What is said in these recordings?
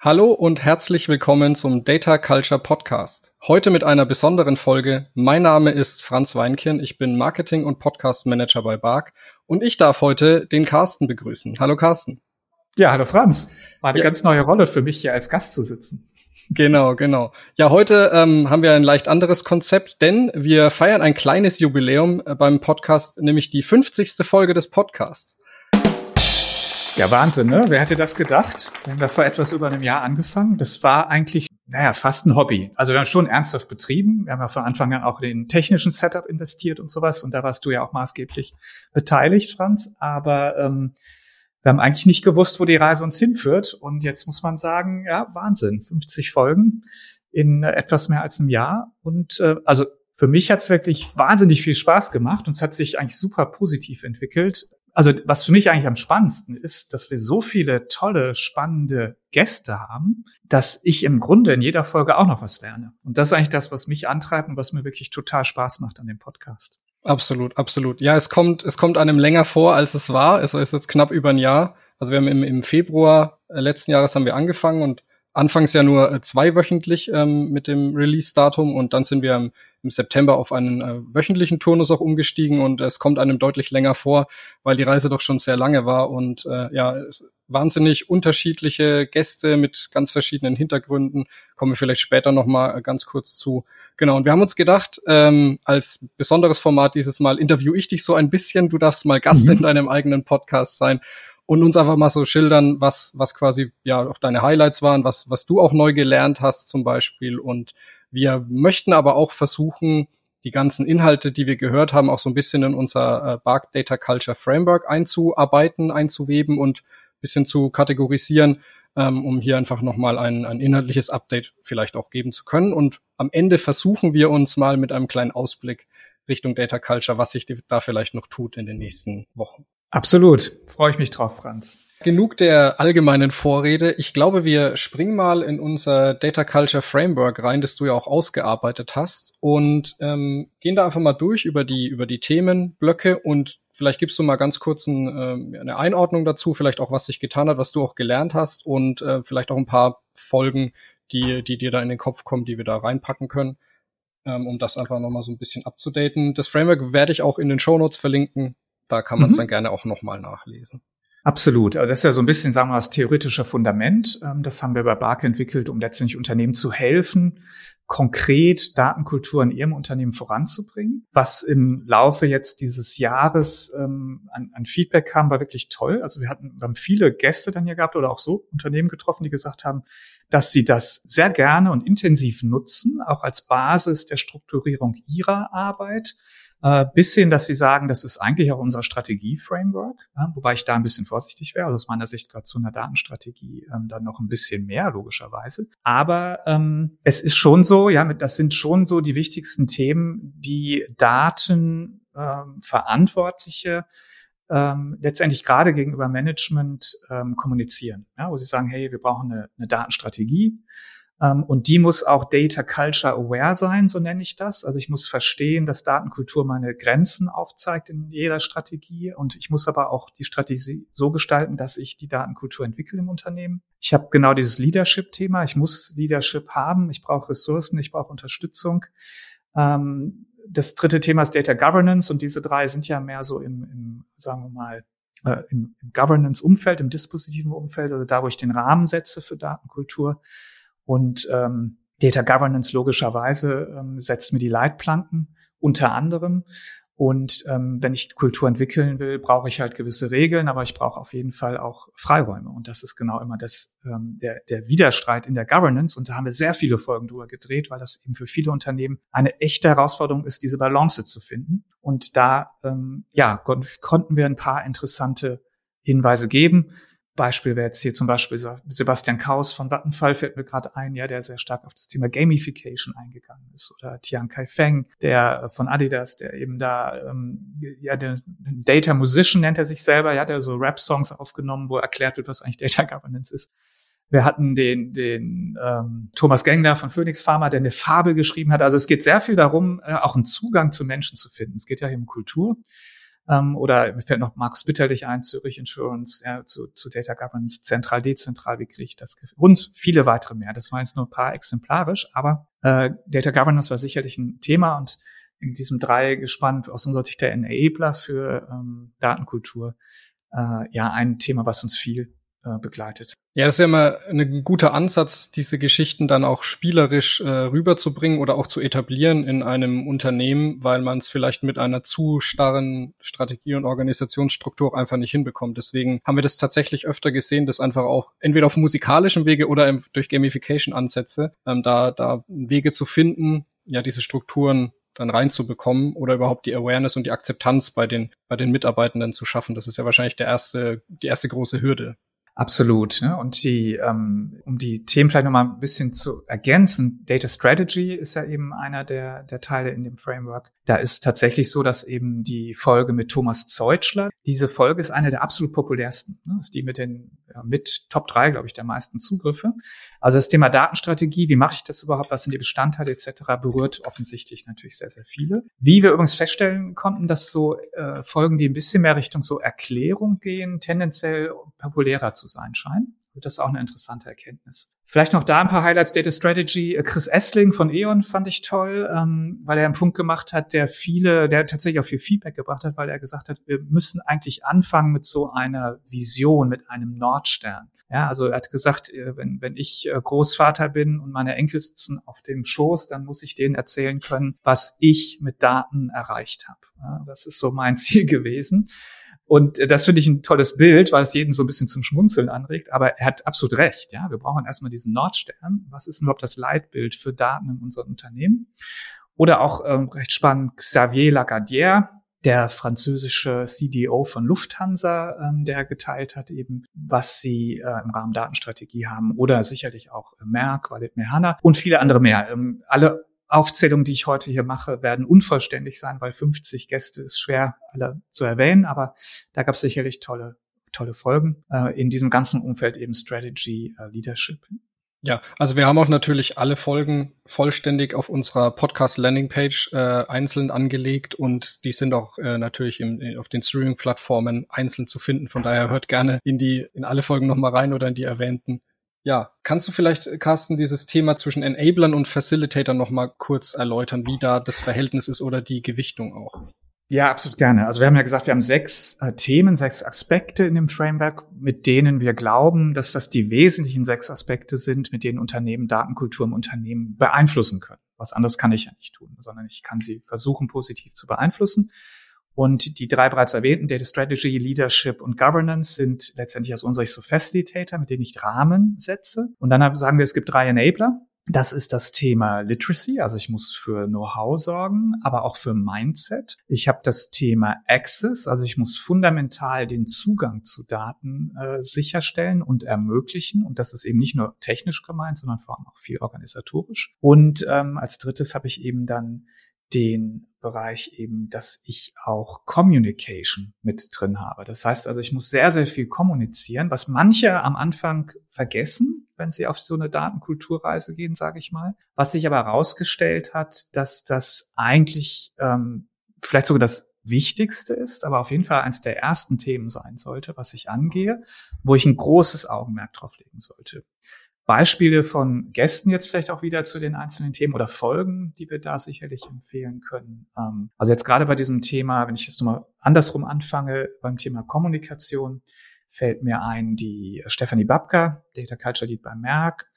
Hallo und herzlich willkommen zum Data Culture Podcast. Heute mit einer besonderen Folge. Mein Name ist Franz Weinkirn, ich bin Marketing- und Podcast Manager bei Bark und ich darf heute den Carsten begrüßen. Hallo Carsten. Ja, hallo Franz. War eine ja. ganz neue Rolle für mich hier als Gast zu sitzen. Genau, genau. Ja, heute ähm, haben wir ein leicht anderes Konzept, denn wir feiern ein kleines Jubiläum äh, beim Podcast, nämlich die 50. Folge des Podcasts. Ja, Wahnsinn, ne? Wer hätte das gedacht? Wir haben da vor etwas über einem Jahr angefangen. Das war eigentlich, naja, fast ein Hobby. Also wir haben schon ernsthaft betrieben. Wir haben ja von Anfang an auch in den technischen Setup investiert und sowas. Und da warst du ja auch maßgeblich beteiligt, Franz. Aber ähm, wir haben eigentlich nicht gewusst, wo die Reise uns hinführt. Und jetzt muss man sagen, ja, Wahnsinn. 50 Folgen in etwas mehr als einem Jahr. Und äh, also für mich hat es wirklich wahnsinnig viel Spaß gemacht und es hat sich eigentlich super positiv entwickelt also was für mich eigentlich am spannendsten ist, dass wir so viele tolle, spannende Gäste haben, dass ich im Grunde in jeder Folge auch noch was lerne. Und das ist eigentlich das, was mich antreibt und was mir wirklich total Spaß macht an dem Podcast. Absolut, absolut. Ja, es kommt, es kommt einem länger vor, als es war. Es ist jetzt knapp über ein Jahr. Also wir haben im, im Februar letzten Jahres haben wir angefangen und anfangs ja nur äh, zweiwöchentlich ähm, mit dem Release-Datum und dann sind wir im, im September auf einen äh, wöchentlichen Turnus auch umgestiegen und es kommt einem deutlich länger vor, weil die Reise doch schon sehr lange war und äh, ja, wahnsinnig unterschiedliche Gäste mit ganz verschiedenen Hintergründen. Kommen wir vielleicht später nochmal äh, ganz kurz zu. Genau, und wir haben uns gedacht, ähm, als besonderes Format dieses Mal interview ich dich so ein bisschen. Du darfst mal Gast mhm. in deinem eigenen Podcast sein und uns einfach mal so schildern, was, was quasi ja auch deine Highlights waren, was, was du auch neu gelernt hast zum Beispiel. Und wir möchten aber auch versuchen, die ganzen Inhalte, die wir gehört haben, auch so ein bisschen in unser äh, Bark Data Culture Framework einzuarbeiten, einzuweben und bisschen zu kategorisieren, ähm, um hier einfach nochmal ein, ein inhaltliches Update vielleicht auch geben zu können. Und am Ende versuchen wir uns mal mit einem kleinen Ausblick Richtung Data Culture, was sich da vielleicht noch tut in den nächsten Wochen. Absolut. Freue ich mich drauf, Franz. Genug der allgemeinen Vorrede. Ich glaube, wir springen mal in unser Data Culture Framework rein, das du ja auch ausgearbeitet hast und ähm, gehen da einfach mal durch über die über die Themenblöcke und vielleicht gibst du mal ganz kurz ein, äh, eine Einordnung dazu, vielleicht auch was sich getan hat, was du auch gelernt hast und äh, vielleicht auch ein paar Folgen, die die dir da in den Kopf kommen, die wir da reinpacken können, ähm, um das einfach noch mal so ein bisschen abzudaten. Das Framework werde ich auch in den Show Notes verlinken. Da kann man es mhm. dann gerne auch nochmal nachlesen. Absolut. Also das ist ja so ein bisschen, sagen wir mal, das theoretische Fundament. Ähm, das haben wir bei Bark entwickelt, um letztendlich Unternehmen zu helfen, konkret Datenkultur in ihrem Unternehmen voranzubringen. Was im Laufe jetzt dieses Jahres ähm, an, an, Feedback kam, war wirklich toll. Also wir hatten, wir haben viele Gäste dann hier gehabt oder auch so Unternehmen getroffen, die gesagt haben, dass sie das sehr gerne und intensiv nutzen, auch als Basis der Strukturierung ihrer Arbeit äh, bis hin, dass sie sagen, das ist eigentlich auch unser Strategie-Framework, wobei ich da ein bisschen vorsichtig wäre. Also aus meiner Sicht gehört zu einer Datenstrategie ähm, dann noch ein bisschen mehr, logischerweise. Aber ähm, es ist schon so, ja, das sind schon so die wichtigsten Themen, die Daten ähm, Verantwortliche ähm, letztendlich gerade gegenüber Management ähm, kommunizieren, ja, wo sie sagen, hey, wir brauchen eine, eine Datenstrategie. Ähm, und die muss auch Data Culture Aware sein, so nenne ich das. Also ich muss verstehen, dass Datenkultur meine Grenzen aufzeigt in jeder Strategie. Und ich muss aber auch die Strategie so gestalten, dass ich die Datenkultur entwickle im Unternehmen. Ich habe genau dieses Leadership-Thema. Ich muss Leadership haben. Ich brauche Ressourcen. Ich brauche Unterstützung. Ähm, das dritte Thema ist Data Governance. Und diese drei sind ja mehr so im, im sagen wir mal, äh, im, im Governance-Umfeld, im dispositiven Umfeld, also da, wo ich den Rahmen setze für Datenkultur. Und ähm, Data Governance logischerweise ähm, setzt mir die Leitplanken unter anderem. Und ähm, wenn ich Kultur entwickeln will, brauche ich halt gewisse Regeln, aber ich brauche auf jeden Fall auch Freiräume. Und das ist genau immer das, ähm, der, der Widerstreit in der Governance. Und da haben wir sehr viele Folgen drüber gedreht, weil das eben für viele Unternehmen eine echte Herausforderung ist, diese Balance zu finden. Und da ähm, ja, konnten wir ein paar interessante Hinweise geben. Beispiel wäre jetzt hier zum Beispiel Sebastian Kaus von Vattenfall fällt mir gerade ein, ja, der sehr stark auf das Thema Gamification eingegangen ist. Oder Tian Kai Feng, der von Adidas, der eben da, ähm, ja, der Data Musician nennt er sich selber, ja, der so Rap-Songs aufgenommen, wo erklärt wird, was eigentlich Data Governance ist. Wir hatten den, den ähm, Thomas Gengler von Phoenix Pharma, der eine Fabel geschrieben hat. Also es geht sehr viel darum, äh, auch einen Zugang zu Menschen zu finden. Es geht ja hier um Kultur. Ähm, oder mir fällt noch Markus Bitterlich ein, Zürich Insurance, ja, zu, zu Data Governance, zentral, dezentral, wie kriege ich das? Und viele weitere mehr. Das waren jetzt nur ein paar exemplarisch, aber äh, Data Governance war sicherlich ein Thema und in diesem Dreigespann aus unserer Sicht der Enabler für ähm, Datenkultur äh, ja ein Thema, was uns viel äh, begleitet. Ja, das ist ja immer ein guter Ansatz, diese Geschichten dann auch spielerisch äh, rüberzubringen oder auch zu etablieren in einem Unternehmen, weil man es vielleicht mit einer zu starren Strategie und Organisationsstruktur einfach nicht hinbekommt. Deswegen haben wir das tatsächlich öfter gesehen, dass einfach auch entweder auf musikalischem Wege oder im, durch Gamification-Ansätze ähm, da, da Wege zu finden, ja, diese Strukturen dann reinzubekommen oder überhaupt die Awareness und die Akzeptanz bei den, bei den Mitarbeitenden zu schaffen. Das ist ja wahrscheinlich der erste, die erste große Hürde. Absolut. Ne? Und die, ähm, um die Themen vielleicht nochmal ein bisschen zu ergänzen, Data Strategy ist ja eben einer der, der Teile in dem Framework. Da ist tatsächlich so, dass eben die Folge mit Thomas Zeutschler, diese Folge ist eine der absolut populärsten. Ne? Ist die mit den, ja, mit Top 3, glaube ich, der meisten Zugriffe. Also das Thema Datenstrategie, wie mache ich das überhaupt, was sind die Bestandteile etc., berührt offensichtlich natürlich sehr, sehr viele. Wie wir übrigens feststellen konnten, dass so äh, Folgen, die ein bisschen mehr Richtung so Erklärung gehen, tendenziell populärer zu sein scheinen. Das ist auch eine interessante Erkenntnis. Vielleicht noch da ein paar Highlights Data Strategy. Äh, Chris Essling von E.ON fand ich toll, ähm, weil er einen Punkt gemacht hat, der viele, der tatsächlich auch viel Feedback gebracht hat, weil er gesagt hat, wir müssen eigentlich anfangen mit so einer Vision, mit einem Nordstern. Ja, also er hat gesagt, äh, wenn, wenn ich äh, Großvater bin und meine Enkel sitzen auf dem Schoß, dann muss ich denen erzählen können, was ich mit Daten erreicht habe. Ja, das ist so mein Ziel gewesen. Und das finde ich ein tolles Bild, weil es jeden so ein bisschen zum Schmunzeln anregt. Aber er hat absolut recht. Ja, wir brauchen erstmal diesen Nordstern. Was ist denn überhaupt das Leitbild für Daten in unserem Unternehmen? Oder auch ähm, recht spannend Xavier Lagardière, der französische CDO von Lufthansa, ähm, der geteilt hat eben, was sie äh, im Rahmen Datenstrategie haben. Oder sicherlich auch äh, Merck, Walid Mehana und viele andere mehr. Ähm, alle Aufzählungen, die ich heute hier mache, werden unvollständig sein, weil 50 Gäste ist schwer alle zu erwähnen, aber da gab es sicherlich tolle, tolle Folgen äh, in diesem ganzen Umfeld eben Strategy, äh, Leadership. Ja, also wir haben auch natürlich alle Folgen vollständig auf unserer Podcast-Landing-Page äh, einzeln angelegt und die sind auch äh, natürlich im, auf den Streaming-Plattformen einzeln zu finden. Von daher hört gerne in die in alle Folgen nochmal rein oder in die erwähnten. Ja, kannst du vielleicht, Carsten, dieses Thema zwischen Enablern und Facilitator noch mal kurz erläutern, wie da das Verhältnis ist oder die Gewichtung auch? Ja, absolut gerne. Also wir haben ja gesagt, wir haben sechs äh, Themen, sechs Aspekte in dem Framework, mit denen wir glauben, dass das die wesentlichen sechs Aspekte sind, mit denen Unternehmen Datenkultur im Unternehmen beeinflussen können. Was anderes kann ich ja nicht tun, sondern ich kann sie versuchen, positiv zu beeinflussen. Und die drei bereits erwähnten, Data Strategy, Leadership und Governance, sind letztendlich aus unserer Sicht so Facilitator, mit denen ich Rahmen setze. Und dann sagen wir, es gibt drei Enabler. Das ist das Thema Literacy, also ich muss für Know-how sorgen, aber auch für Mindset. Ich habe das Thema Access, also ich muss fundamental den Zugang zu Daten äh, sicherstellen und ermöglichen. Und das ist eben nicht nur technisch gemeint, sondern vor allem auch viel organisatorisch. Und ähm, als drittes habe ich eben dann den Bereich eben, dass ich auch Communication mit drin habe. Das heißt also, ich muss sehr, sehr viel kommunizieren, was manche am Anfang vergessen, wenn sie auf so eine Datenkulturreise gehen, sage ich mal. Was sich aber herausgestellt hat, dass das eigentlich ähm, vielleicht sogar das Wichtigste ist, aber auf jeden Fall eines der ersten Themen sein sollte, was ich angehe, wo ich ein großes Augenmerk drauf legen sollte. Beispiele von Gästen jetzt vielleicht auch wieder zu den einzelnen Themen oder Folgen, die wir da sicherlich empfehlen können. Ähm, also jetzt gerade bei diesem Thema, wenn ich jetzt nochmal andersrum anfange, beim Thema Kommunikation, fällt mir ein die Stephanie Babka, Data Culture Lead bei Merck,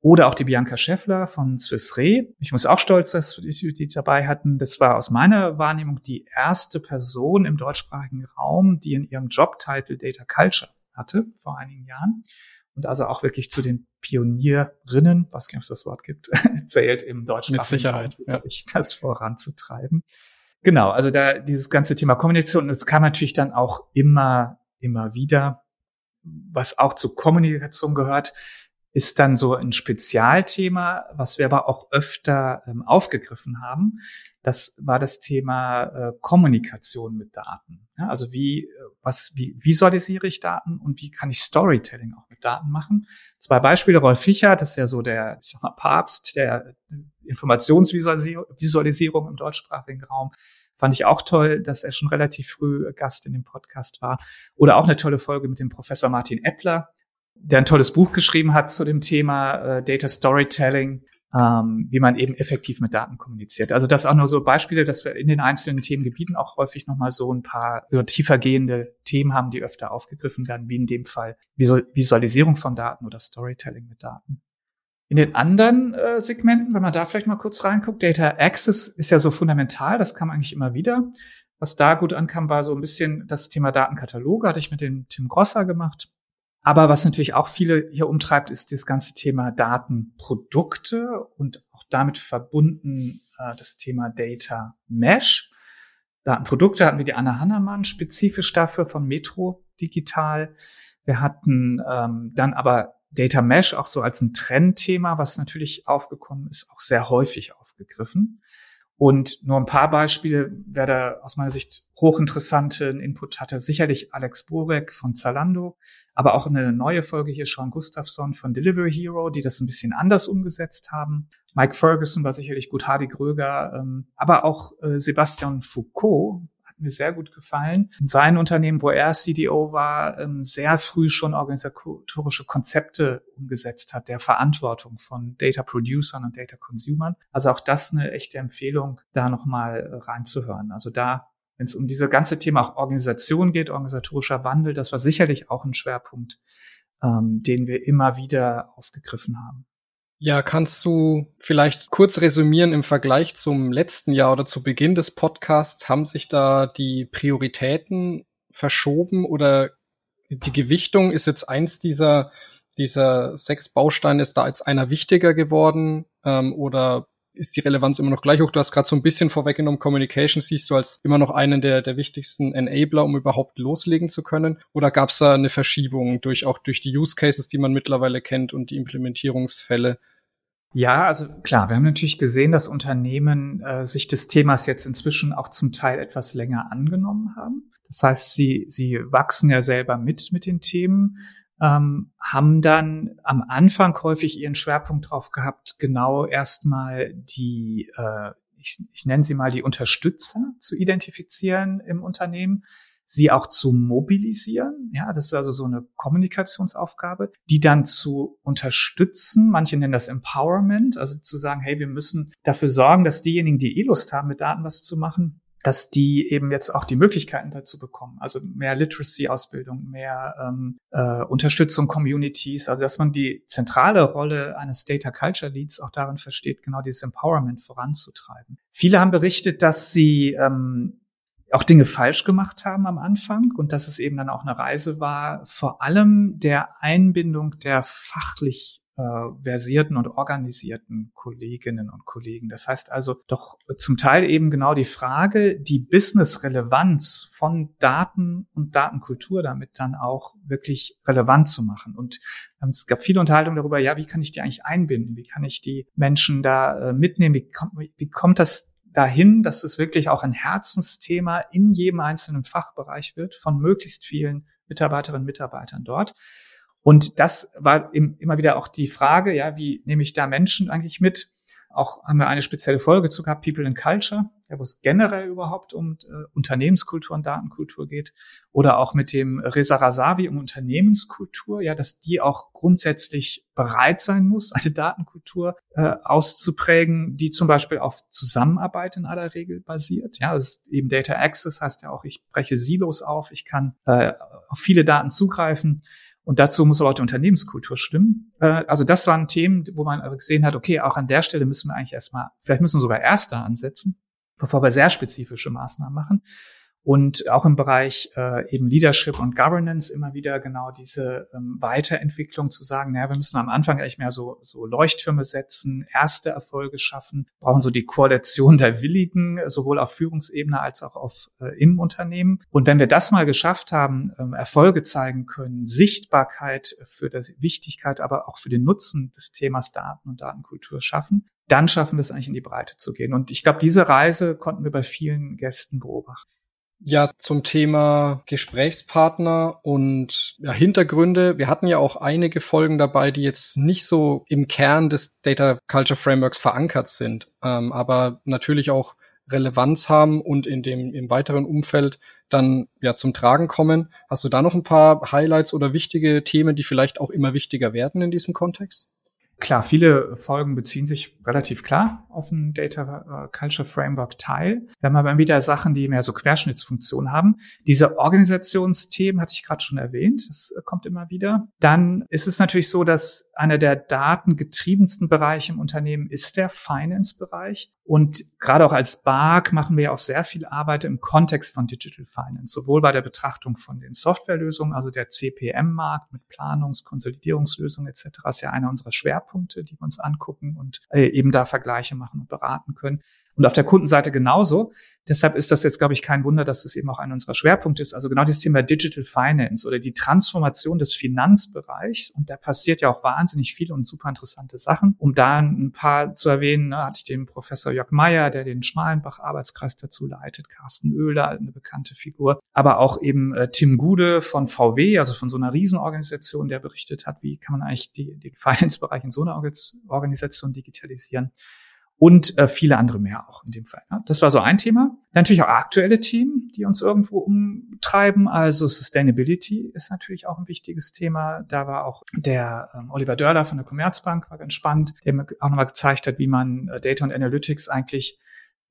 oder auch die Bianca Scheffler von Swiss Re. Ich muss auch stolz, dass wir die dabei hatten. Das war aus meiner Wahrnehmung die erste Person im deutschsprachigen Raum, die in ihrem Jobtitel Data Culture hatte vor einigen Jahren und also auch wirklich zu den Pionierinnen, was es das Wort gibt, zählt im deutschen Mit Sicherheit, ja. das voranzutreiben. Genau, also da dieses ganze Thema Kommunikation, das kam natürlich dann auch immer, immer wieder, was auch zur Kommunikation gehört, ist dann so ein Spezialthema, was wir aber auch öfter ähm, aufgegriffen haben. Das war das Thema äh, Kommunikation mit Daten. Ja, also wie, äh, was, wie visualisiere ich Daten und wie kann ich Storytelling auch mit Daten machen? Zwei Beispiele. Rolf Fischer, das ist ja so der ich mal, Papst der Informationsvisualisierung im deutschsprachigen Raum, Fand ich auch toll, dass er schon relativ früh Gast in dem Podcast war. Oder auch eine tolle Folge mit dem Professor Martin Eppler, der ein tolles Buch geschrieben hat zu dem Thema äh, Data Storytelling, ähm, wie man eben effektiv mit Daten kommuniziert. Also das auch nur so Beispiele, dass wir in den einzelnen Themengebieten auch häufig nochmal so ein paar so tiefergehende Themen haben, die öfter aufgegriffen werden, wie in dem Fall Visualisierung von Daten oder Storytelling mit Daten. In den anderen äh, Segmenten, wenn man da vielleicht mal kurz reinguckt, Data Access ist ja so fundamental, das kam eigentlich immer wieder. Was da gut ankam, war so ein bisschen das Thema Datenkataloge, hatte ich mit dem Tim Grosser gemacht. Aber was natürlich auch viele hier umtreibt, ist das ganze Thema Datenprodukte und auch damit verbunden äh, das Thema Data Mesh. Datenprodukte hatten wir die Anna Hannemann spezifisch dafür von Metro Digital. Wir hatten ähm, dann aber Data Mesh auch so als ein Trendthema, was natürlich aufgekommen ist, auch sehr häufig aufgegriffen. Und nur ein paar Beispiele, wer da aus meiner Sicht hochinteressanten Input hatte, sicherlich Alex Borek von Zalando, aber auch eine neue Folge hier, Sean Gustafsson von Delivery Hero, die das ein bisschen anders umgesetzt haben. Mike Ferguson war sicherlich gut, Hardy Gröger, ähm, aber auch äh, Sebastian Foucault, hat mir sehr gut gefallen. In seinen Unternehmen, wo er CDO war, ähm, sehr früh schon organisatorische Konzepte umgesetzt hat, der Verantwortung von Data Producern und Data Consumern. Also auch das eine echte Empfehlung, da nochmal reinzuhören. Also da wenn es um diese ganze Thema auch Organisation geht, organisatorischer Wandel, das war sicherlich auch ein Schwerpunkt, ähm, den wir immer wieder aufgegriffen haben. Ja, kannst du vielleicht kurz resümieren im Vergleich zum letzten Jahr oder zu Beginn des Podcasts? Haben sich da die Prioritäten verschoben oder die Gewichtung ist jetzt eins dieser, dieser sechs Bausteine ist da als einer wichtiger geworden ähm, oder ist die Relevanz immer noch gleich hoch. Du hast gerade so ein bisschen vorweggenommen, Communication siehst du als immer noch einen der, der wichtigsten Enabler, um überhaupt loslegen zu können. Oder gab es da eine Verschiebung durch auch durch die Use Cases, die man mittlerweile kennt und die Implementierungsfälle? Ja, also klar, wir haben natürlich gesehen, dass Unternehmen äh, sich des Themas jetzt inzwischen auch zum Teil etwas länger angenommen haben. Das heißt, sie, sie wachsen ja selber mit mit den Themen, ähm, haben dann am Anfang häufig ihren Schwerpunkt drauf gehabt, genau erstmal die, äh, ich, ich nenne sie mal die Unterstützer zu identifizieren im Unternehmen, sie auch zu mobilisieren. Ja, das ist also so eine Kommunikationsaufgabe, die dann zu unterstützen. Manche nennen das Empowerment, also zu sagen, hey, wir müssen dafür sorgen, dass diejenigen, die eh Lust haben, mit Daten was zu machen, dass die eben jetzt auch die Möglichkeiten dazu bekommen. Also mehr Literacy-Ausbildung, mehr ähm, äh, Unterstützung Communities, also dass man die zentrale Rolle eines Data Culture Leads auch darin versteht, genau dieses Empowerment voranzutreiben. Viele haben berichtet, dass sie ähm, auch Dinge falsch gemacht haben am Anfang und dass es eben dann auch eine Reise war, vor allem der Einbindung der fachlich versierten und organisierten Kolleginnen und Kollegen. Das heißt also doch zum Teil eben genau die Frage, die Business-Relevanz von Daten und Datenkultur damit dann auch wirklich relevant zu machen. Und ähm, es gab viele Unterhaltungen darüber, ja, wie kann ich die eigentlich einbinden? Wie kann ich die Menschen da äh, mitnehmen? Wie kommt, wie kommt das dahin, dass es wirklich auch ein Herzensthema in jedem einzelnen Fachbereich wird von möglichst vielen Mitarbeiterinnen und Mitarbeitern dort. Und das war immer wieder auch die Frage, ja, wie nehme ich da Menschen eigentlich mit? Auch haben wir eine spezielle Folge zu gehabt, People in Culture, ja, wo es generell überhaupt um äh, Unternehmenskultur und Datenkultur geht. Oder auch mit dem Reza Rasavi um Unternehmenskultur, ja, dass die auch grundsätzlich bereit sein muss, eine Datenkultur äh, auszuprägen, die zum Beispiel auf Zusammenarbeit in aller Regel basiert. Ja, das ist eben Data Access heißt ja auch, ich breche Silos auf, ich kann äh, auf viele Daten zugreifen. Und dazu muss aber auch die Unternehmenskultur stimmen. Äh, also das waren Themen, wo man gesehen hat, okay, auch an der Stelle müssen wir eigentlich erstmal, vielleicht müssen wir sogar erster ansetzen, bevor wir sehr spezifische Maßnahmen machen und auch im Bereich äh, eben Leadership und Governance immer wieder genau diese ähm, Weiterentwicklung zu sagen, naja, wir müssen am Anfang eigentlich mehr so, so Leuchttürme setzen, erste Erfolge schaffen, brauchen so die Koalition der Willigen, sowohl auf Führungsebene als auch auf äh, im Unternehmen. Und wenn wir das mal geschafft haben, ähm, Erfolge zeigen können, Sichtbarkeit für die Wichtigkeit, aber auch für den Nutzen des Themas Daten und Datenkultur schaffen, dann schaffen wir es eigentlich in die Breite zu gehen. Und ich glaube, diese Reise konnten wir bei vielen Gästen beobachten. Ja, zum Thema Gesprächspartner und ja, Hintergründe. Wir hatten ja auch einige Folgen dabei, die jetzt nicht so im Kern des Data Culture Frameworks verankert sind, ähm, aber natürlich auch Relevanz haben und in dem im weiteren Umfeld dann ja zum Tragen kommen. Hast du da noch ein paar Highlights oder wichtige Themen, die vielleicht auch immer wichtiger werden in diesem Kontext? Klar, viele Folgen beziehen sich relativ klar auf ein Data äh, Culture Framework Teil. Wir haben aber wieder Sachen, die mehr so Querschnittsfunktion haben. Diese Organisationsthemen hatte ich gerade schon erwähnt. Das äh, kommt immer wieder. Dann ist es natürlich so, dass einer der datengetriebensten Bereiche im Unternehmen ist der Finance-Bereich. Und gerade auch als BARC machen wir ja auch sehr viel Arbeit im Kontext von Digital Finance, sowohl bei der Betrachtung von den Softwarelösungen, also der CPM-Markt mit Planungs-, Konsolidierungslösungen etc. ist ja einer unserer Schwerpunkte, die wir uns angucken und äh, eben da Vergleiche machen und beraten können. Und auf der Kundenseite genauso. Deshalb ist das jetzt, glaube ich, kein Wunder, dass es eben auch einer unserer Schwerpunkte ist. Also genau das Thema Digital Finance oder die Transformation des Finanzbereichs. Und da passiert ja auch wahnsinnig viele und super interessante Sachen. Um da ein paar zu erwähnen, ne, hatte ich den Professor Jörg Meyer, der den Schmalenbach-Arbeitskreis dazu leitet, Carsten Oehler, eine bekannte Figur, aber auch eben äh, Tim Gude von VW, also von so einer Riesenorganisation, der berichtet hat, wie kann man eigentlich die, den Finance-Bereich in so einer Organisation digitalisieren und äh, viele andere mehr auch in dem Fall. Ja. Das war so ein Thema. Dann natürlich auch aktuelle Themen, die uns irgendwo umtreiben. Also Sustainability ist natürlich auch ein wichtiges Thema. Da war auch der ähm, Oliver Dörler von der Commerzbank, war ganz spannend, der mir auch nochmal gezeigt hat, wie man äh, Data und Analytics eigentlich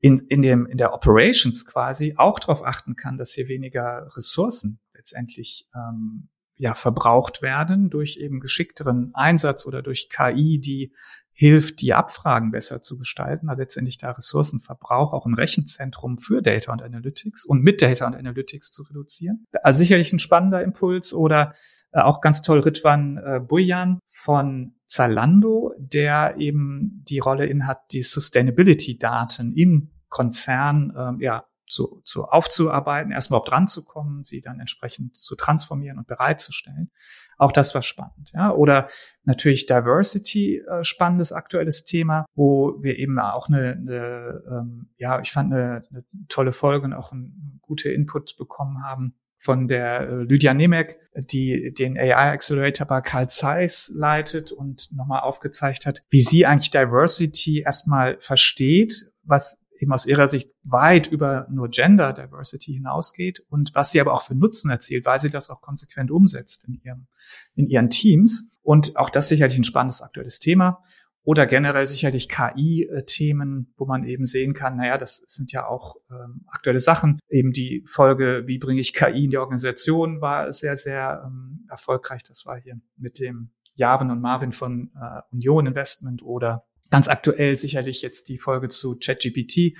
in, in, dem, in der Operations quasi auch darauf achten kann, dass hier weniger Ressourcen letztendlich ähm, ja, verbraucht werden durch eben geschickteren Einsatz oder durch KI, die hilft, die Abfragen besser zu gestalten, aber letztendlich da Ressourcenverbrauch auch im Rechenzentrum für Data und Analytics und mit Data und Analytics zu reduzieren. Also sicherlich ein spannender Impuls oder äh, auch ganz toll Ritwan äh, Bujan von Zalando, der eben die Rolle in hat, die Sustainability-Daten im Konzern ähm, ja, zu, zu aufzuarbeiten, erstmal zu kommen, sie dann entsprechend zu transformieren und bereitzustellen. Auch das war spannend. Ja? Oder natürlich Diversity, äh, spannendes aktuelles Thema, wo wir eben auch eine, eine ähm, ja, ich fand eine, eine tolle Folge und auch ein, gute Input bekommen haben von der äh, Lydia Nemec, die den AI Accelerator bei Carl Zeiss leitet und nochmal aufgezeigt hat, wie sie eigentlich Diversity erstmal versteht, was eben aus ihrer Sicht weit über nur Gender Diversity hinausgeht und was sie aber auch für Nutzen erzielt, weil sie das auch konsequent umsetzt in ihrem, in ihren Teams. Und auch das sicherlich ein spannendes aktuelles Thema. Oder generell sicherlich KI-Themen, wo man eben sehen kann, naja, das sind ja auch ähm, aktuelle Sachen. Eben die Folge, wie bringe ich KI in die Organisation, war sehr, sehr ähm, erfolgreich. Das war hier mit dem Javin und Marvin von äh, Union Investment oder Ganz aktuell sicherlich jetzt die Folge zu ChatGPT,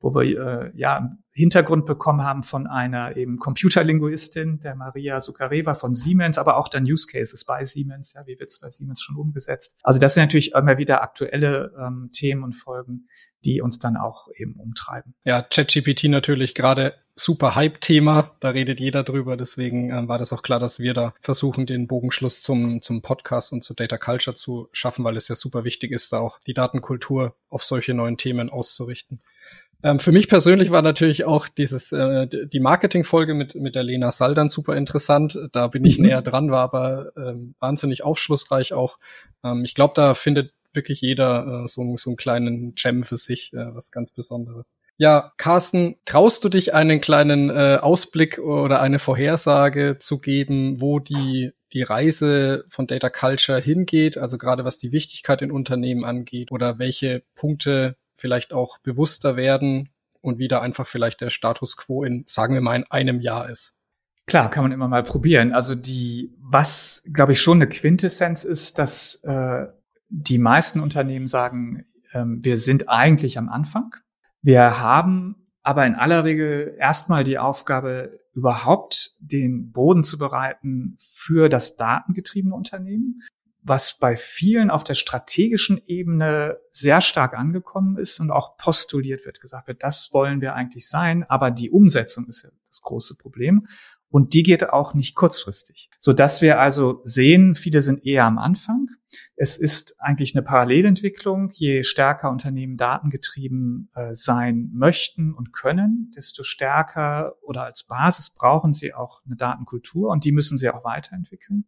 wo wir äh, ja Hintergrund bekommen haben von einer eben Computerlinguistin, der Maria Sukareva von Siemens, aber auch dann Use Cases bei Siemens, ja, wie wird es bei Siemens schon umgesetzt. Also das sind natürlich immer wieder aktuelle ähm, Themen und Folgen, die uns dann auch eben umtreiben. Ja, ChatGPT natürlich gerade super Hype-Thema, da redet jeder drüber, deswegen ähm, war das auch klar, dass wir da versuchen, den Bogenschluss zum, zum Podcast und zu Data Culture zu schaffen, weil es ja super wichtig ist, da auch die Datenkultur auf solche neuen Themen auszurichten. Ähm, für mich persönlich war natürlich auch dieses äh, die Marketing-Folge mit mit der Lena Saldan super interessant. Da bin ich mhm. näher dran, war aber ähm, wahnsinnig aufschlussreich auch. Ähm, ich glaube, da findet wirklich jeder äh, so, so einen kleinen Gem für sich, äh, was ganz Besonderes. Ja, Carsten, traust du dich einen kleinen äh, Ausblick oder eine Vorhersage zu geben, wo die die Reise von Data Culture hingeht, also gerade was die Wichtigkeit in Unternehmen angeht oder welche Punkte vielleicht auch bewusster werden und wieder einfach vielleicht der Status quo in, sagen wir mal, in einem Jahr ist. Klar, kann man immer mal probieren. Also die, was glaube ich schon eine Quintessenz ist, dass äh, die meisten Unternehmen sagen, ähm, wir sind eigentlich am Anfang. Wir haben aber in aller Regel erstmal die Aufgabe, überhaupt den Boden zu bereiten für das datengetriebene Unternehmen was bei vielen auf der strategischen Ebene sehr stark angekommen ist und auch postuliert wird, gesagt wird, das wollen wir eigentlich sein, aber die Umsetzung ist ja das große Problem. Und die geht auch nicht kurzfristig. So dass wir also sehen, viele sind eher am Anfang. Es ist eigentlich eine Parallelentwicklung. Je stärker Unternehmen datengetrieben äh, sein möchten und können, desto stärker oder als Basis brauchen sie auch eine Datenkultur und die müssen sie auch weiterentwickeln.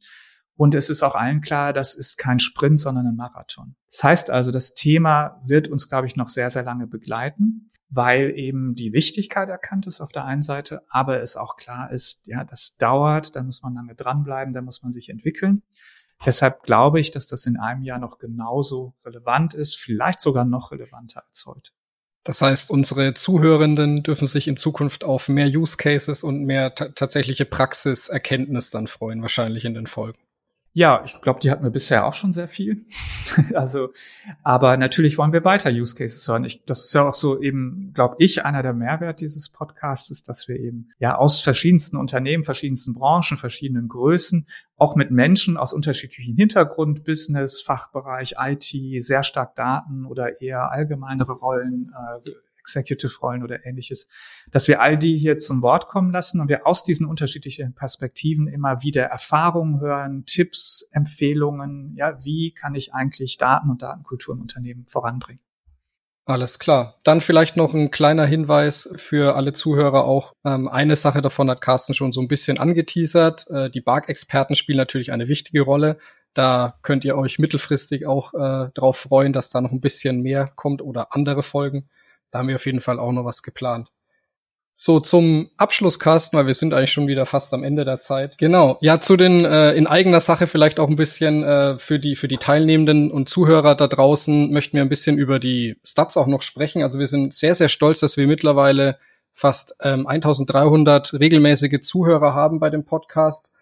Und es ist auch allen klar, das ist kein Sprint, sondern ein Marathon. Das heißt also, das Thema wird uns, glaube ich, noch sehr, sehr lange begleiten. Weil eben die Wichtigkeit erkannt ist auf der einen Seite, aber es auch klar ist, ja, das dauert, da muss man lange dranbleiben, da muss man sich entwickeln. Deshalb glaube ich, dass das in einem Jahr noch genauso relevant ist, vielleicht sogar noch relevanter als heute. Das heißt, unsere Zuhörenden dürfen sich in Zukunft auf mehr Use Cases und mehr tatsächliche Praxiserkenntnis dann freuen, wahrscheinlich in den Folgen. Ja, ich glaube, die hatten wir bisher auch schon sehr viel. also, aber natürlich wollen wir weiter Use Cases hören. Ich, das ist ja auch so eben, glaube ich, einer der Mehrwert dieses Podcasts ist, dass wir eben ja aus verschiedensten Unternehmen, verschiedensten Branchen, verschiedenen Größen, auch mit Menschen aus unterschiedlichen Hintergrund, Business, Fachbereich, IT, sehr stark Daten oder eher allgemeinere Rollen äh, Executive-Rollen oder ähnliches, dass wir all die hier zum Wort kommen lassen und wir aus diesen unterschiedlichen Perspektiven immer wieder Erfahrungen hören, Tipps, Empfehlungen, ja, wie kann ich eigentlich Daten und Datenkultur im Unternehmen voranbringen. Alles klar. Dann vielleicht noch ein kleiner Hinweis für alle Zuhörer auch. Ähm, eine Sache davon hat Carsten schon so ein bisschen angeteasert. Äh, die Bark-Experten spielen natürlich eine wichtige Rolle. Da könnt ihr euch mittelfristig auch äh, darauf freuen, dass da noch ein bisschen mehr kommt oder andere Folgen. Da haben wir auf jeden Fall auch noch was geplant. So zum Abschlusskasten, weil wir sind eigentlich schon wieder fast am Ende der Zeit. Genau. Ja, zu den äh, in eigener Sache vielleicht auch ein bisschen äh, für die für die Teilnehmenden und Zuhörer da draußen möchten wir ein bisschen über die Stats auch noch sprechen. Also wir sind sehr sehr stolz, dass wir mittlerweile fast ähm, 1300 regelmäßige Zuhörer haben bei dem Podcast.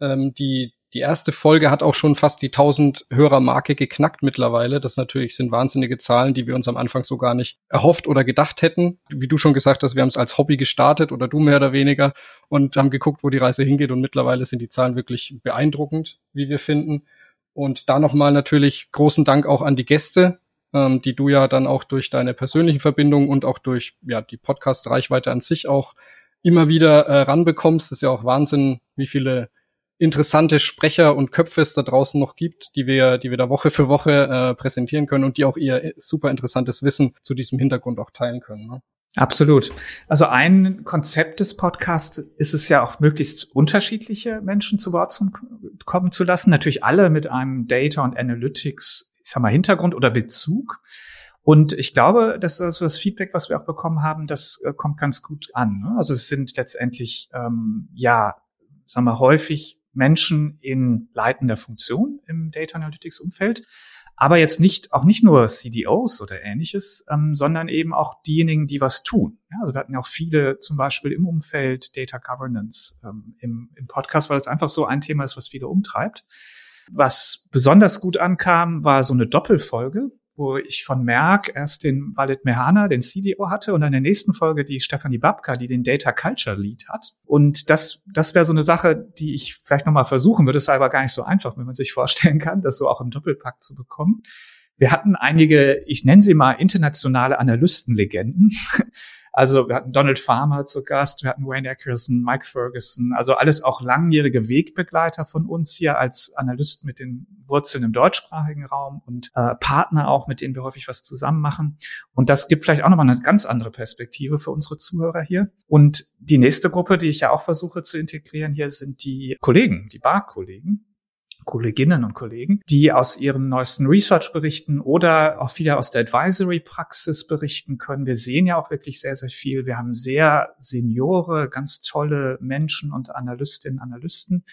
Ähm, die die erste Folge hat auch schon fast die 1000 Hörer-Marke geknackt mittlerweile. Das natürlich sind wahnsinnige Zahlen, die wir uns am Anfang so gar nicht erhofft oder gedacht hätten. Wie du schon gesagt hast, wir haben es als Hobby gestartet oder du mehr oder weniger und haben geguckt, wo die Reise hingeht und mittlerweile sind die Zahlen wirklich beeindruckend, wie wir finden. Und da nochmal natürlich großen Dank auch an die Gäste, ähm, die du ja dann auch durch deine persönlichen Verbindungen und auch durch ja die Podcast-Reichweite an sich auch immer wieder äh, ranbekommst. Das ist ja auch Wahnsinn, wie viele interessante Sprecher und Köpfe es da draußen noch gibt, die wir, die wir da Woche für Woche äh, präsentieren können und die auch ihr super interessantes Wissen zu diesem Hintergrund auch teilen können. Ne? Absolut. Also ein Konzept des Podcasts ist es ja auch möglichst unterschiedliche Menschen zu Wort zu kommen zu lassen. Natürlich alle mit einem Data und Analytics, ich sag mal, Hintergrund oder Bezug. Und ich glaube, dass also das Feedback, was wir auch bekommen haben, das äh, kommt ganz gut an. Ne? Also es sind letztendlich ähm, ja, sagen wir häufig Menschen in leitender Funktion im Data Analytics Umfeld. Aber jetzt nicht, auch nicht nur CDOs oder ähnliches, ähm, sondern eben auch diejenigen, die was tun. Ja, also wir hatten ja auch viele zum Beispiel im Umfeld Data Governance ähm, im, im Podcast, weil es einfach so ein Thema ist, was viele umtreibt. Was besonders gut ankam, war so eine Doppelfolge wo ich von Merck erst den Walid Mehana, den CDO hatte und in der nächsten Folge die Stefanie Babka, die den Data Culture Lead hat. Und das, das wäre so eine Sache, die ich vielleicht nochmal versuchen würde. Ist aber gar nicht so einfach, wenn man sich vorstellen kann, das so auch im Doppelpack zu bekommen. Wir hatten einige, ich nenne sie mal internationale Analystenlegenden. Also wir hatten Donald Farmer zu Gast, wir hatten Wayne Ackerson, Mike Ferguson, also alles auch langjährige Wegbegleiter von uns hier als Analysten mit den Wurzeln im deutschsprachigen Raum und äh, Partner auch, mit denen wir häufig was zusammen machen. Und das gibt vielleicht auch nochmal eine ganz andere Perspektive für unsere Zuhörer hier. Und die nächste Gruppe, die ich ja auch versuche zu integrieren hier, sind die Kollegen, die Bar-Kollegen. Kolleginnen und Kollegen, die aus ihrem neuesten Research berichten oder auch wieder aus der Advisory-Praxis berichten können. Wir sehen ja auch wirklich sehr, sehr viel. Wir haben sehr seniore, ganz tolle Menschen und Analystinnen, Analysten.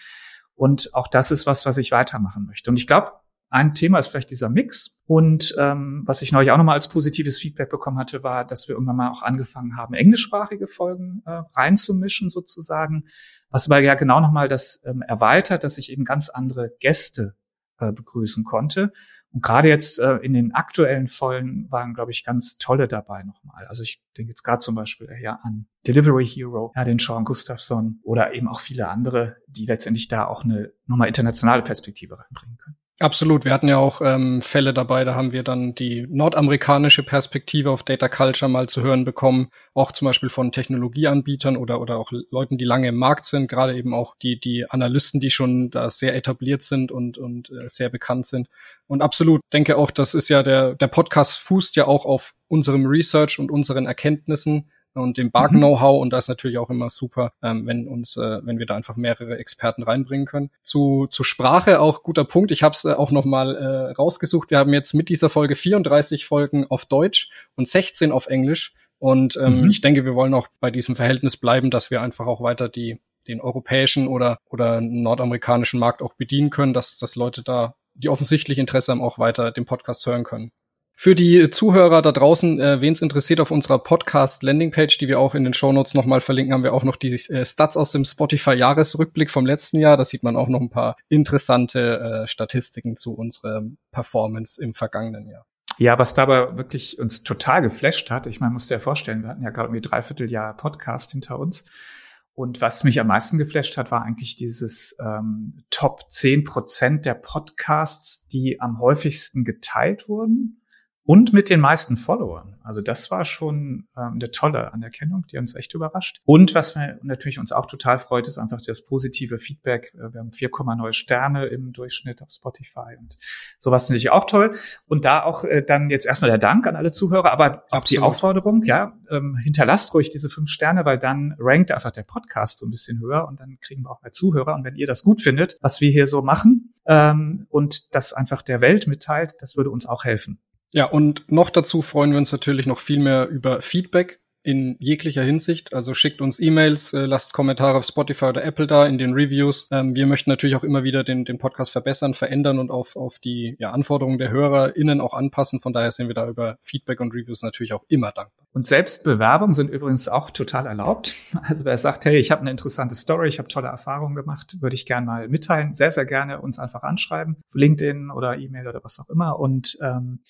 Und auch das ist was, was ich weitermachen möchte. Und ich glaube, ein Thema ist vielleicht dieser Mix. Und ähm, was ich neulich auch nochmal als positives Feedback bekommen hatte, war, dass wir irgendwann mal auch angefangen haben, englischsprachige Folgen äh, reinzumischen sozusagen. Was aber ja genau nochmal das ähm, erweitert, dass ich eben ganz andere Gäste äh, begrüßen konnte. Und gerade jetzt äh, in den aktuellen Folgen waren, glaube ich, ganz tolle dabei nochmal. Also ich denke jetzt gerade zum Beispiel ja an Delivery Hero, ja, den Sean Gustafsson oder eben auch viele andere, die letztendlich da auch eine nochmal internationale Perspektive reinbringen können. Absolut. Wir hatten ja auch ähm, Fälle dabei, da haben wir dann die nordamerikanische Perspektive auf Data Culture mal zu hören bekommen, auch zum Beispiel von Technologieanbietern oder, oder auch Leuten, die lange im Markt sind, gerade eben auch die, die Analysten, die schon da sehr etabliert sind und, und äh, sehr bekannt sind. Und absolut, denke auch, das ist ja der, der Podcast fußt ja auch auf unserem Research und unseren Erkenntnissen und dem Bar-Know-how. Und da ist natürlich auch immer super, ähm, wenn uns, äh, wenn wir da einfach mehrere Experten reinbringen können. Zu, zu Sprache auch guter Punkt. Ich habe es äh, auch noch mal äh, rausgesucht. Wir haben jetzt mit dieser Folge 34 Folgen auf Deutsch und 16 auf Englisch. Und ähm, mhm. ich denke, wir wollen auch bei diesem Verhältnis bleiben, dass wir einfach auch weiter die den europäischen oder oder nordamerikanischen Markt auch bedienen können, dass dass Leute da die offensichtlich Interesse haben, auch weiter den Podcast hören können. Für die Zuhörer da draußen, äh, wen es interessiert, auf unserer Podcast-Landingpage, die wir auch in den Shownotes nochmal verlinken, haben wir auch noch die äh, Stats aus dem Spotify-Jahresrückblick vom letzten Jahr. Da sieht man auch noch ein paar interessante äh, Statistiken zu unserer Performance im vergangenen Jahr. Ja, was dabei wirklich uns total geflasht hat, ich meine, musst dir ja vorstellen, wir hatten ja gerade irgendwie dreiviertel Jahr Podcast hinter uns. Und was mich am meisten geflasht hat, war eigentlich dieses ähm, Top 10 Prozent der Podcasts, die am häufigsten geteilt wurden und mit den meisten Followern. Also das war schon ähm, eine tolle Anerkennung, die uns echt überrascht. Und was mir natürlich uns auch total freut, ist einfach das positive Feedback. Äh, wir haben 4,9 Sterne im Durchschnitt auf Spotify und sowas finde ich auch toll. Und da auch äh, dann jetzt erstmal der Dank an alle Zuhörer, aber auch Absolut. die Aufforderung, ja, ähm, hinterlasst ruhig diese fünf Sterne, weil dann rankt einfach der Podcast so ein bisschen höher und dann kriegen wir auch mehr Zuhörer. Und wenn ihr das gut findet, was wir hier so machen ähm, und das einfach der Welt mitteilt, das würde uns auch helfen. Ja, und noch dazu freuen wir uns natürlich noch viel mehr über Feedback in jeglicher Hinsicht. Also schickt uns E-Mails, äh, lasst Kommentare auf Spotify oder Apple da in den Reviews. Ähm, wir möchten natürlich auch immer wieder den, den Podcast verbessern, verändern und auf, auf die ja, Anforderungen der HörerInnen auch anpassen. Von daher sind wir da über Feedback und Reviews natürlich auch immer dankbar. Und Selbstbewerbungen sind übrigens auch total erlaubt. Also wer sagt, hey, ich habe eine interessante Story, ich habe tolle Erfahrungen gemacht, würde ich gerne mal mitteilen. Sehr, sehr gerne uns einfach anschreiben. LinkedIn oder E-Mail oder was auch immer. Und ähm,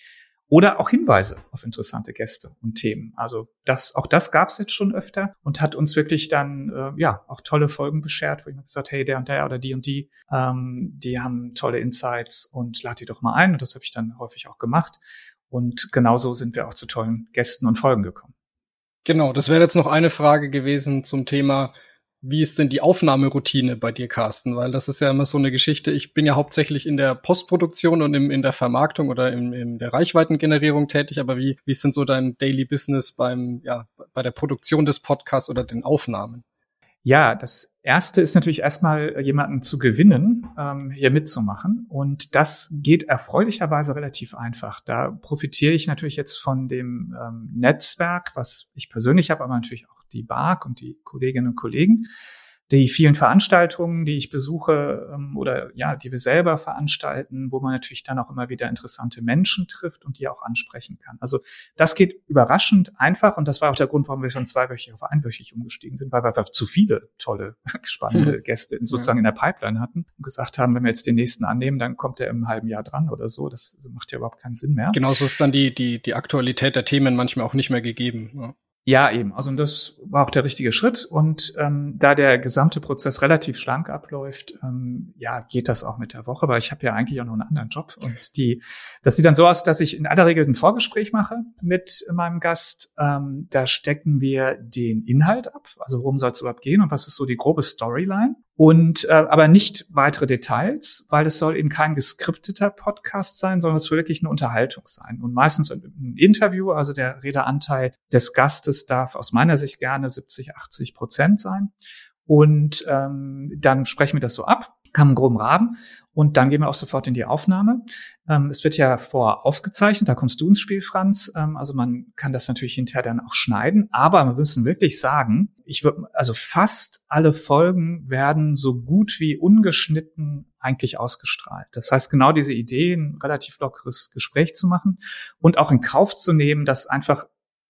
oder auch Hinweise auf interessante Gäste und Themen. Also das, auch das gab es jetzt schon öfter und hat uns wirklich dann äh, ja auch tolle Folgen beschert, wo ich gesagt, hey, der und der oder die und die, ähm, die haben tolle Insights und lad die doch mal ein. Und das habe ich dann häufig auch gemacht. Und genauso sind wir auch zu tollen Gästen und Folgen gekommen. Genau, das wäre jetzt noch eine Frage gewesen zum Thema wie ist denn die Aufnahmeroutine bei dir, Carsten? Weil das ist ja immer so eine Geschichte. Ich bin ja hauptsächlich in der Postproduktion und im, in der Vermarktung oder in, in der Reichweitengenerierung tätig. Aber wie, wie ist denn so dein Daily Business beim, ja, bei der Produktion des Podcasts oder den Aufnahmen? Ja, das erste ist natürlich erstmal jemanden zu gewinnen, ähm, hier mitzumachen. Und das geht erfreulicherweise relativ einfach. Da profitiere ich natürlich jetzt von dem ähm, Netzwerk, was ich persönlich habe, aber natürlich auch die BARC und die Kolleginnen und Kollegen die vielen Veranstaltungen, die ich besuche ähm, oder ja, die wir selber veranstalten, wo man natürlich dann auch immer wieder interessante Menschen trifft und die auch ansprechen kann. Also das geht überraschend einfach und das war auch der Grund, warum wir von zweiwöchig auf einwöchig umgestiegen sind, weil wir zu viele tolle, spannende hm. Gäste sozusagen in der Pipeline hatten und gesagt haben, wenn wir jetzt den nächsten annehmen, dann kommt er im halben Jahr dran oder so. Das macht ja überhaupt keinen Sinn mehr. Genauso ist dann die, die, die Aktualität der Themen manchmal auch nicht mehr gegeben. Ja. Ja, eben. Also das war auch der richtige Schritt. Und ähm, da der gesamte Prozess relativ schlank abläuft, ähm, ja, geht das auch mit der Woche, weil ich habe ja eigentlich auch noch einen anderen Job. Und die, das sieht dann so aus, dass ich in aller Regel ein Vorgespräch mache mit meinem Gast. Ähm, da stecken wir den Inhalt ab, also worum soll es überhaupt gehen und was ist so die grobe Storyline und äh, aber nicht weitere Details, weil es soll eben kein geskripteter Podcast sein, sondern es soll wirklich eine Unterhaltung sein. Und meistens ein Interview, also der Redeanteil des Gastes darf aus meiner Sicht gerne 70, 80 Prozent sein. Und ähm, dann sprechen wir das so ab kam einen groben Rahmen und dann gehen wir auch sofort in die Aufnahme. Ähm, es wird ja vor aufgezeichnet, da kommst du ins Spiel, Franz. Ähm, also man kann das natürlich hinterher dann auch schneiden, aber wir müssen wirklich sagen, ich würde, also fast alle Folgen werden so gut wie ungeschnitten eigentlich ausgestrahlt. Das heißt, genau diese Idee, ein relativ lockeres Gespräch zu machen und auch in Kauf zu nehmen, dass einfach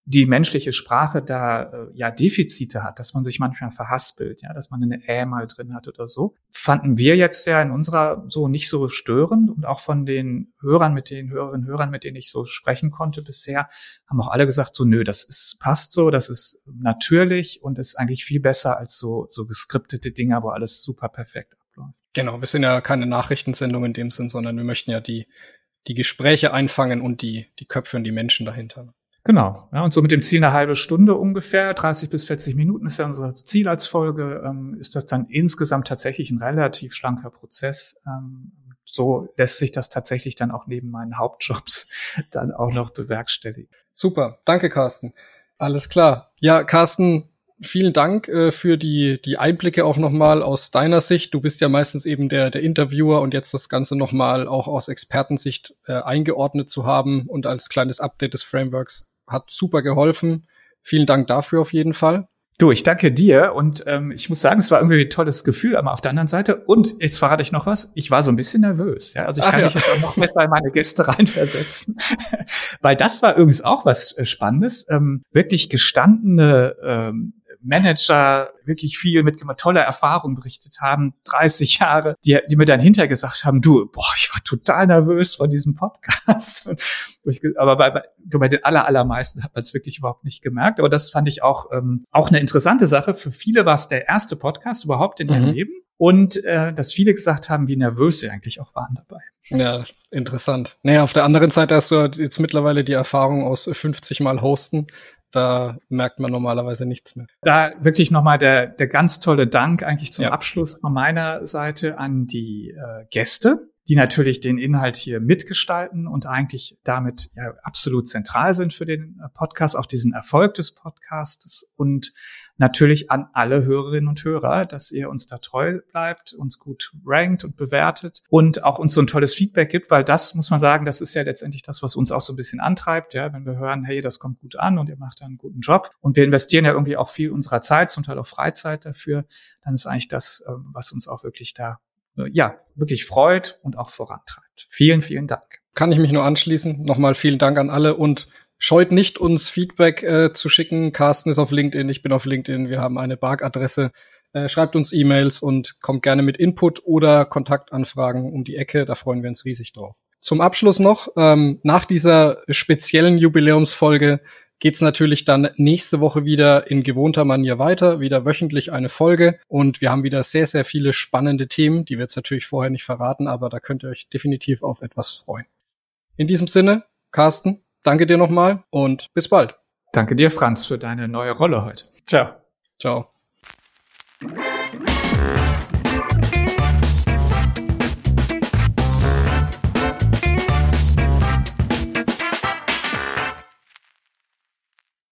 die menschliche Sprache da äh, ja Defizite hat, dass man sich manchmal verhaspelt, ja, dass man eine Ä mal drin hat oder so, fanden wir jetzt ja in unserer so nicht so störend und auch von den Hörern mit den Hörerinnen Hörern, mit denen ich so sprechen konnte bisher, haben auch alle gesagt so, nö, das ist passt so, das ist natürlich und ist eigentlich viel besser als so so geskriptete Dinger, wo alles super perfekt abläuft. Genau, wir sind ja keine Nachrichtensendung in dem Sinn, sondern wir möchten ja die die Gespräche einfangen und die die Köpfe und die Menschen dahinter. Genau. Ja, und so mit dem Ziel eine halbe Stunde ungefähr, 30 bis 40 Minuten ist ja unser Ziel als Folge, ähm, ist das dann insgesamt tatsächlich ein relativ schlanker Prozess. Ähm, so lässt sich das tatsächlich dann auch neben meinen Hauptjobs dann auch noch bewerkstelligen. Super, danke Carsten. Alles klar. Ja, Carsten, vielen Dank äh, für die, die Einblicke auch nochmal aus deiner Sicht. Du bist ja meistens eben der, der Interviewer und jetzt das Ganze nochmal auch aus Expertensicht äh, eingeordnet zu haben und als kleines Update des Frameworks hat super geholfen. vielen Dank dafür auf jeden Fall. Du, ich danke dir und ähm, ich muss sagen, es war irgendwie ein tolles Gefühl, aber auf der anderen Seite, und jetzt verrate ich noch was, ich war so ein bisschen nervös. Ja? Also ich Ach kann ja. mich jetzt auch noch besser in meine Gäste reinversetzen. Weil das war übrigens auch was äh, Spannendes. Ähm, wirklich gestandene ähm, Manager wirklich viel mit toller Erfahrung berichtet haben, 30 Jahre, die, die mir dann hinterher gesagt haben, du, boah, ich war total nervös vor diesem Podcast. aber bei, bei, bei den aller, allermeisten hat man es wirklich überhaupt nicht gemerkt. Aber das fand ich auch, ähm, auch eine interessante Sache. Für viele war es der erste Podcast überhaupt in ihrem mhm. Leben. Und äh, dass viele gesagt haben, wie nervös sie eigentlich auch waren dabei. Ja, interessant. Naja, auf der anderen Seite hast du jetzt mittlerweile die Erfahrung aus 50 Mal Hosten da merkt man normalerweise nichts mehr. Da wirklich nochmal der, der ganz tolle Dank eigentlich zum ja. Abschluss von meiner Seite an die äh, Gäste, die natürlich den Inhalt hier mitgestalten und eigentlich damit ja absolut zentral sind für den äh, Podcast, auch diesen Erfolg des Podcasts. Und natürlich an alle Hörerinnen und Hörer, dass ihr uns da treu bleibt, uns gut rankt und bewertet und auch uns so ein tolles Feedback gibt, weil das muss man sagen, das ist ja letztendlich das, was uns auch so ein bisschen antreibt, ja, wenn wir hören, hey, das kommt gut an und ihr macht da einen guten Job und wir investieren ja irgendwie auch viel unserer Zeit, zum Teil auch Freizeit dafür, dann ist eigentlich das, ähm, was uns auch wirklich da ja, wirklich freut und auch vorantreibt. Vielen, vielen Dank. Kann ich mich nur anschließen. Nochmal vielen Dank an alle und scheut nicht, uns Feedback äh, zu schicken. Carsten ist auf LinkedIn, ich bin auf LinkedIn, wir haben eine Bark-Adresse. Äh, schreibt uns E-Mails und kommt gerne mit Input oder Kontaktanfragen um die Ecke. Da freuen wir uns riesig drauf. Zum Abschluss noch, ähm, nach dieser speziellen Jubiläumsfolge geht's natürlich dann nächste Woche wieder in gewohnter Manier weiter, wieder wöchentlich eine Folge und wir haben wieder sehr, sehr viele spannende Themen, die wir jetzt natürlich vorher nicht verraten, aber da könnt ihr euch definitiv auf etwas freuen. In diesem Sinne, Carsten, danke dir nochmal und bis bald. Danke dir, Franz, für deine neue Rolle heute. Ciao. Ciao.